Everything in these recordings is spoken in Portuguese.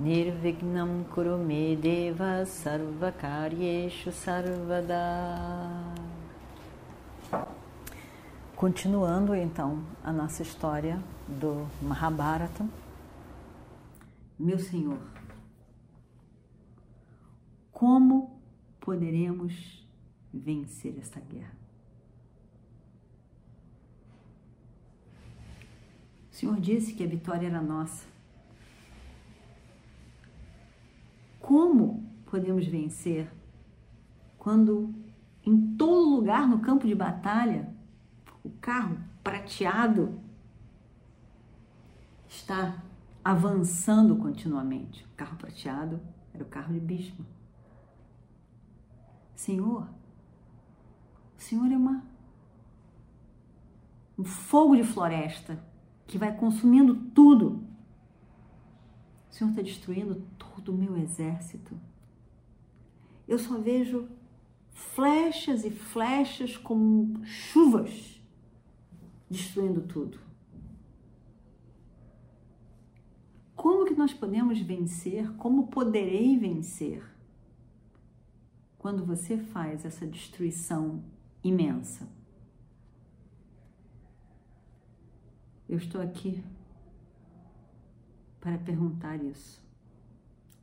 Nirvignam Kurume Deva Sarvakaryeshu Sarvada Continuando então a nossa história do Mahabharata. Meu Senhor, como poderemos vencer esta guerra? O Senhor disse que a vitória era nossa. Como podemos vencer quando em todo lugar no campo de batalha o carro prateado está avançando continuamente? O carro prateado era o carro de Bhishma. Senhor, o Senhor é uma um fogo de floresta que vai consumindo tudo. O Senhor está destruindo todo o meu exército. Eu só vejo flechas e flechas como chuvas destruindo tudo. Como que nós podemos vencer? Como poderei vencer? Quando você faz essa destruição imensa. Eu estou aqui para perguntar isso,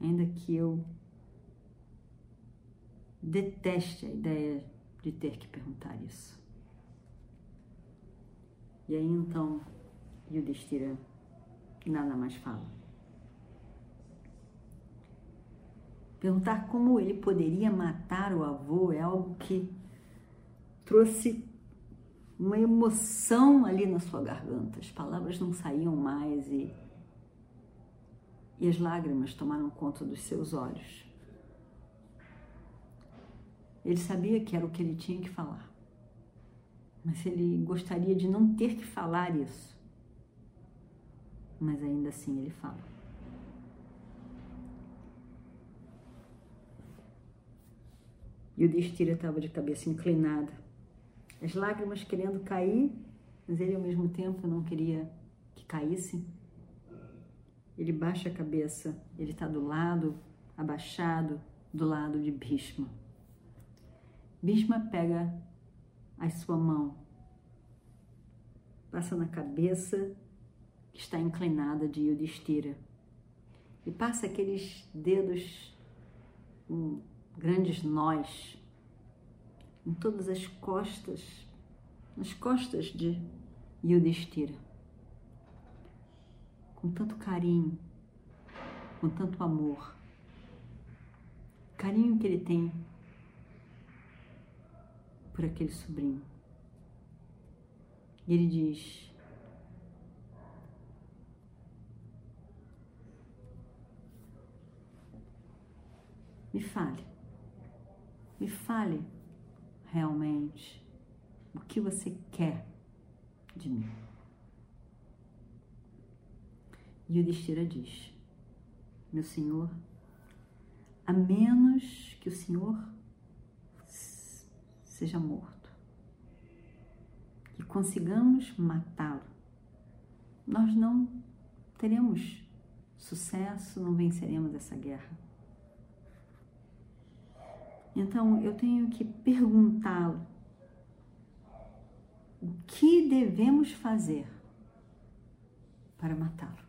ainda que eu deteste a ideia de ter que perguntar isso. E aí então Yudhishthira nada mais fala. Perguntar como ele poderia matar o avô é algo que trouxe uma emoção ali na sua garganta. As palavras não saíam mais e, e as lágrimas tomaram conta dos seus olhos. Ele sabia que era o que ele tinha que falar, mas ele gostaria de não ter que falar isso. Mas ainda assim ele fala. E o Destira estava de cabeça inclinada as lágrimas querendo cair, mas ele ao mesmo tempo não queria que caísse. Ele baixa a cabeça, ele está do lado, abaixado, do lado de Bhishma. Bhishma pega a sua mão, passa na cabeça que está inclinada de Yudhishthira e passa aqueles dedos com grandes nós em todas as costas, nas costas de Yudhishthira. Com tanto carinho, com tanto amor. Carinho que ele tem por aquele sobrinho. E ele diz: Me fale, me fale realmente o que você quer de mim. E o Destira diz: Meu Senhor, a menos que o Senhor seja morto e consigamos matá-lo, nós não teremos sucesso, não venceremos essa guerra. Então eu tenho que perguntá-lo o que devemos fazer para matá-lo.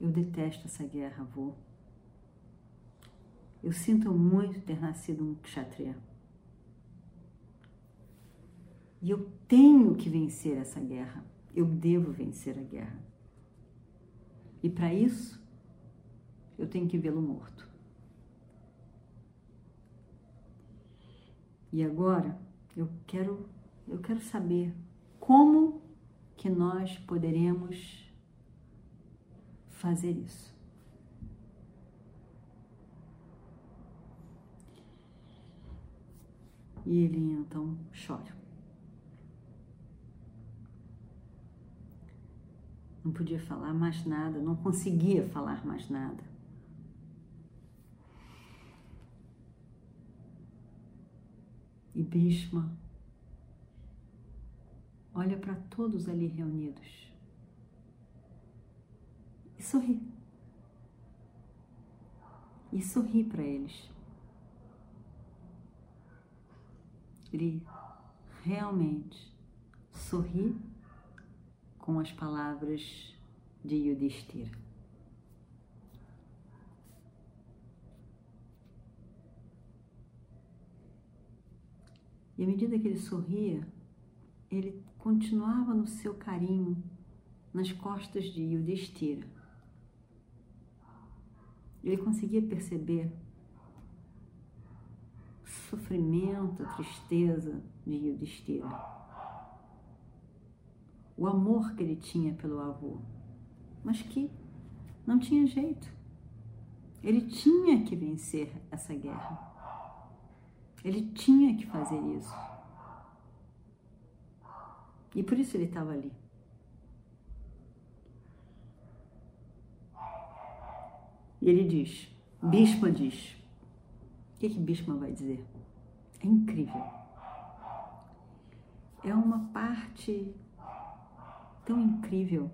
Eu detesto essa guerra, avô. Eu sinto muito ter nascido um kshatriya. E eu tenho que vencer essa guerra. Eu devo vencer a guerra. E para isso, eu tenho que vê-lo morto. E agora eu quero eu quero saber como que nós poderemos fazer isso. E ele então chora. Não podia falar mais nada, não conseguia falar mais nada. E Bhishma olha para todos ali reunidos e sorri. E sorri para eles. Ele realmente sorri com as palavras de Yudhishthira. E à medida que ele sorria, ele continuava no seu carinho nas costas de Yudhishthira. Ele conseguia perceber sofrimento, tristeza de Yudhishthira. O amor que ele tinha pelo avô, mas que não tinha jeito. Ele tinha que vencer essa guerra. Ele tinha que fazer isso. E por isso ele estava ali. E ele diz, Bhishma diz, o que que vai dizer? É incrível. É uma parte tão incrível.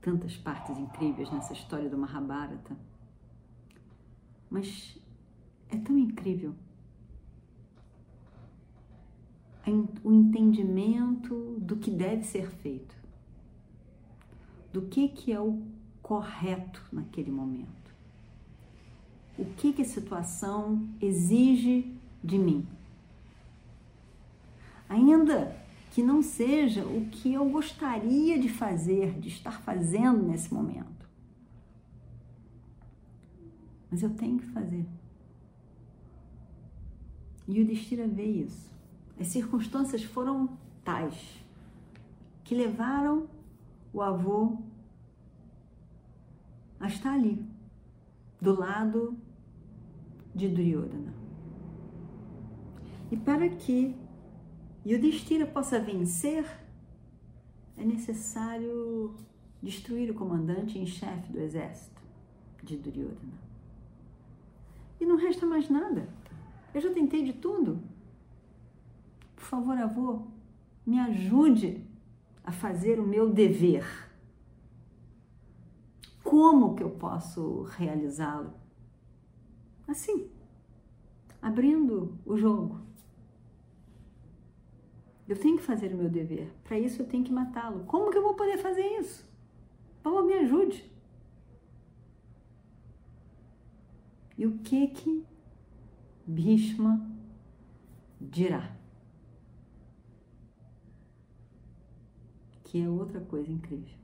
Tantas partes incríveis nessa história do Mahabharata. Mas é tão incrível o entendimento do que deve ser feito, do que, que é o correto naquele momento, o que, que a situação exige de mim. Ainda que não seja o que eu gostaria de fazer, de estar fazendo nesse momento. Mas eu tenho que fazer. E o Destira vê isso. As circunstâncias foram tais que levaram o avô a estar ali, do lado de Duryodhana. E para que Yudhishthira possa vencer, é necessário destruir o comandante em chefe do exército de Duryodhana. E não resta mais nada. Eu já tentei de tudo. Por favor, avô, me ajude a fazer o meu dever. Como que eu posso realizá-lo? Assim, abrindo o jogo. Eu tenho que fazer o meu dever. Para isso eu tenho que matá-lo. Como que eu vou poder fazer isso? Favor, me ajude. E o que que Bhishma dirá? que é outra coisa incrível.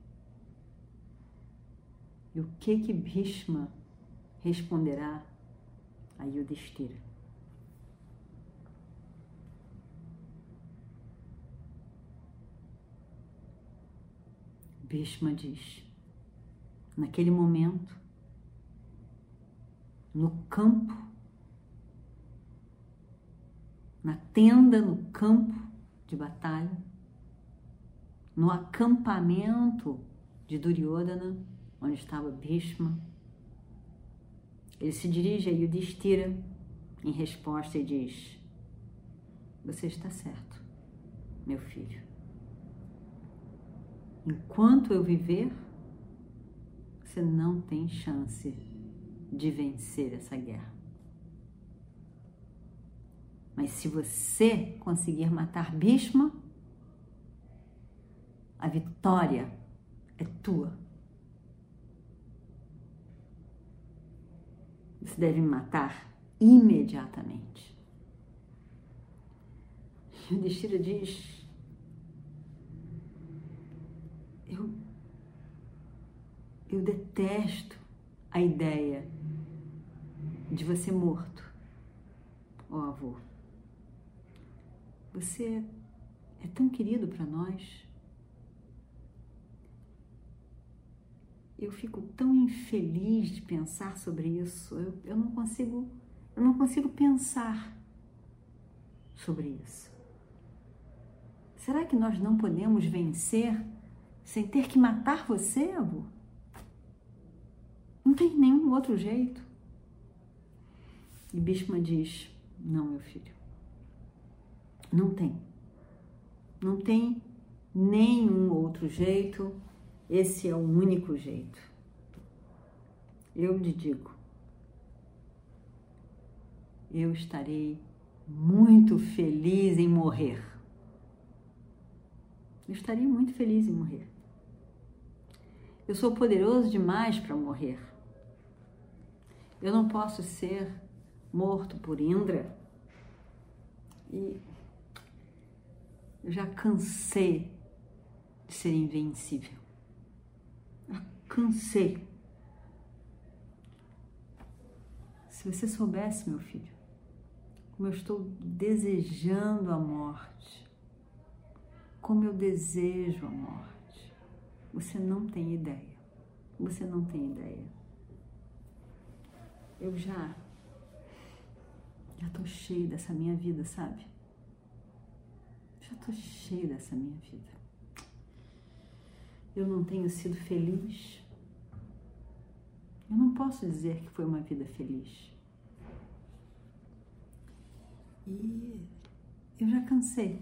E o que que Bhishma responderá a Yudhishthira? Bhishma diz: naquele momento, no campo, na tenda, no campo de batalha, no acampamento de Duryodhana, onde estava Bhishma. Ele se dirige a Yudhishthira em resposta e diz: Você está certo, meu filho. Enquanto eu viver, você não tem chance de vencer essa guerra. Mas se você conseguir matar Bhishma, a vitória é tua. Você deve matar imediatamente. O Destira diz: eu, eu detesto a ideia de você morto, ó avô. Você é tão querido para nós. Eu fico tão infeliz de pensar sobre isso. Eu, eu não consigo, eu não consigo pensar sobre isso. Será que nós não podemos vencer sem ter que matar você, avô? Não tem nenhum outro jeito. E Bishma diz: Não, meu filho, não tem. Não tem nenhum outro jeito, esse é o único jeito. Eu lhe digo, eu estarei muito feliz em morrer. Eu estaria muito feliz em morrer. Eu sou poderoso demais para morrer. Eu não posso ser morto por Indra. E eu já cansei de ser invencível. Cansei. Se você soubesse, meu filho, como eu estou desejando a morte, como eu desejo a morte, você não tem ideia. Você não tem ideia. Eu já já tô cheio dessa minha vida, sabe? Já tô cheio dessa minha vida. Eu não tenho sido feliz. Eu não posso dizer que foi uma vida feliz. E eu já cansei.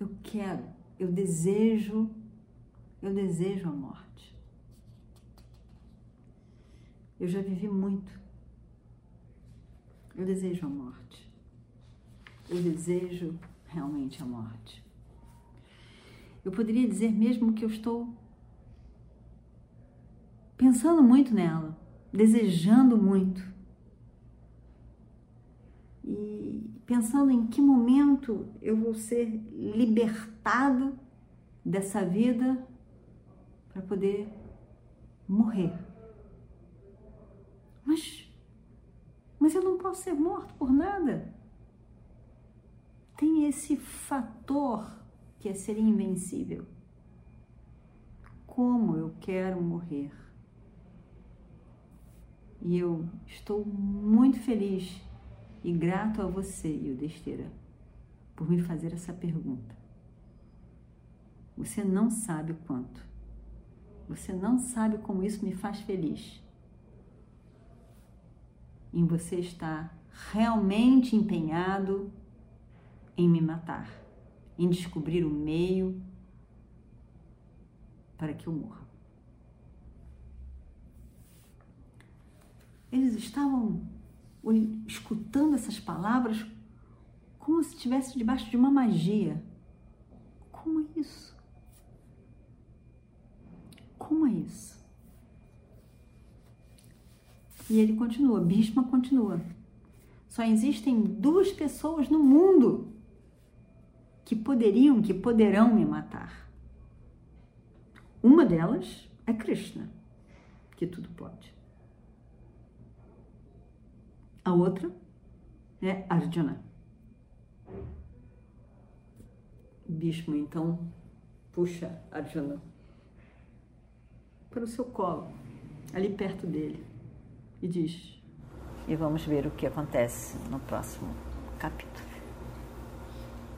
Eu quero, eu desejo, eu desejo a morte. Eu já vivi muito. Eu desejo a morte. Eu desejo realmente a morte. Eu poderia dizer mesmo que eu estou pensando muito nela, desejando muito. E pensando em que momento eu vou ser libertado dessa vida para poder morrer. Mas mas eu não posso ser morto por nada. Tem esse fator que é ser invencível. Como eu quero morrer. E eu estou muito feliz e grato a você, Yudhishthira, por me fazer essa pergunta. Você não sabe o quanto. Você não sabe como isso me faz feliz em você estar realmente empenhado em me matar, em descobrir o meio para que eu morra. Eles estavam escutando essas palavras como se estivesse debaixo de uma magia. Como é isso? Como é isso? E ele continua, Bhishma continua. Só existem duas pessoas no mundo que poderiam, que poderão me matar. Uma delas é Krishna, que tudo pode. A outra é Arjuna. Bhishma então puxa Arjuna para o seu colo, ali perto dele e diz. E vamos ver o que acontece no próximo capítulo.